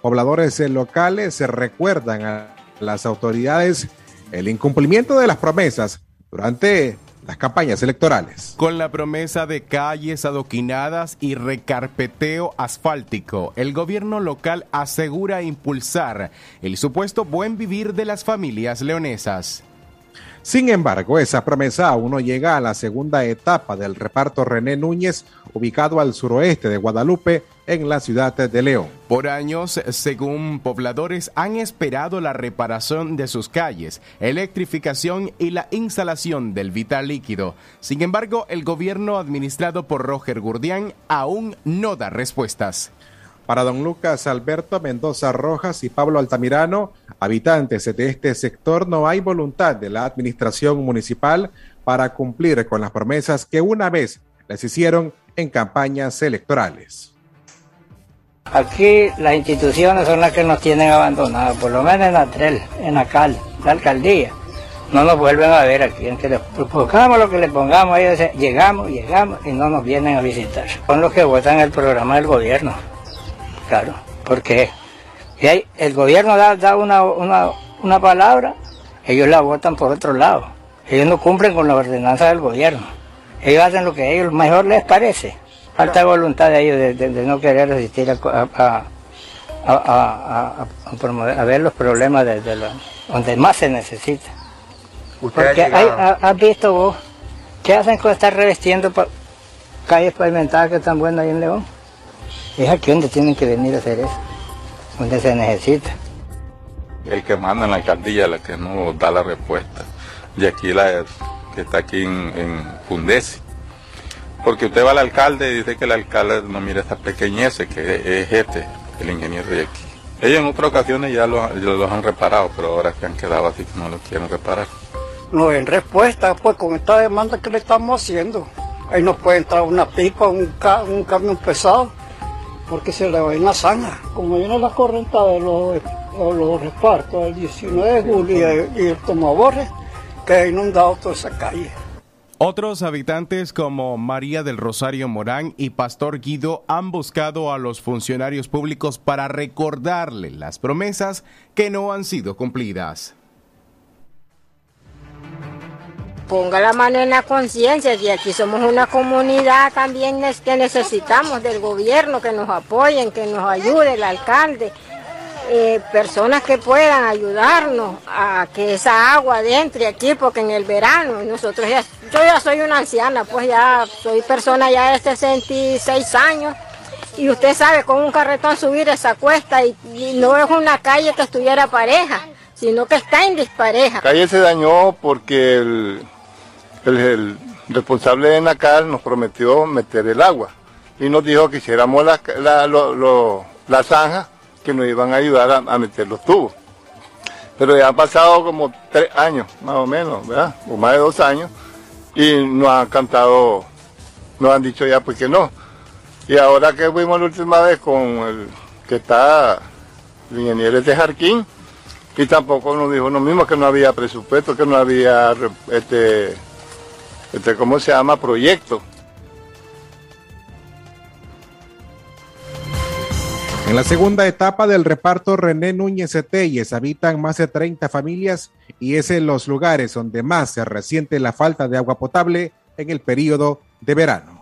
pobladores locales se recuerdan a las autoridades el incumplimiento de las promesas durante las campañas electorales. Con la promesa de calles adoquinadas y recarpeteo asfáltico, el gobierno local asegura impulsar el supuesto buen vivir de las familias leonesas. Sin embargo, esa promesa aún no llega a la segunda etapa del reparto René Núñez, ubicado al suroeste de Guadalupe, en la ciudad de León. Por años, según pobladores, han esperado la reparación de sus calles, electrificación y la instalación del vital líquido. Sin embargo, el gobierno administrado por Roger Gurdián aún no da respuestas. Para don Lucas Alberto Mendoza Rojas y Pablo Altamirano, habitantes de este sector, no hay voluntad de la administración municipal para cumplir con las promesas que una vez les hicieron en campañas electorales. Aquí las instituciones son las que nos tienen abandonados, por lo menos en Atrel, en Acal, la alcaldía. No nos vuelven a ver aquí, en que le pongamos lo que le pongamos, ellos llegamos, llegamos y no nos vienen a visitar. Son los que votan el programa del gobierno. Claro, porque hay, el gobierno da, una, una, palabra, ellos la votan por otro lado. Ellos no cumplen con la ordenanza del gobierno. Ellos hacen lo que a ellos mejor les parece. Falta voluntad de ellos de, no querer resistir a, a, ver los problemas de, donde más se necesita. Porque hay, has visto vos, ¿qué hacen con estar revestiendo calles pavimentadas que están buenas ahí en León? Es aquí donde tienen que venir a hacer eso, donde se necesita. El que manda en la alcaldía es la que no da la respuesta. Y aquí la que está aquí en, en Fundesi. Porque usted va al alcalde y dice que el alcalde no mira esta pequeñez que es este, el ingeniero de aquí. Ellos en otras ocasiones ya los, los han reparado, pero ahora que han quedado así que no lo quieren reparar. No, en respuesta, pues con esta demanda que le estamos haciendo, ahí nos puede entrar una pipa, un, un camión pesado porque se le va en la zanja. Como viene la corriente de los, los repartos el 19 de julio y el Tomaborre, que ha inundado toda esa calle. Otros habitantes como María del Rosario Morán y Pastor Guido han buscado a los funcionarios públicos para recordarle las promesas que no han sido cumplidas. Ponga la mano en la conciencia y aquí somos una comunidad también que necesitamos del gobierno que nos apoyen, que nos ayude el alcalde, eh, personas que puedan ayudarnos a que esa agua entre aquí, porque en el verano nosotros ya, yo ya soy una anciana, pues ya soy persona ya de 66 años y usted sabe con un carretón subir esa cuesta y, no es una calle que estuviera pareja sino que está en dispareja. La calle se dañó porque el, el, responsable de Nacal nos prometió meter el agua y nos dijo que hiciéramos la, la, zanja que nos iban a ayudar a, meter los tubos. Pero ya han pasado como tres años, más o menos, ¿verdad? O más de dos años, y nos han cantado, nos han dicho ya pues que no. Y ahora que fuimos la última vez con el que está el ingeniero de Jarquín, y tampoco nos dijo lo mismo, que no había presupuesto, que no había este, este, ¿cómo se llama? Proyecto. En la segunda etapa del reparto René Núñez Eteyes habitan más de 30 familias y es en los lugares donde más se resiente la falta de agua potable en el periodo de verano.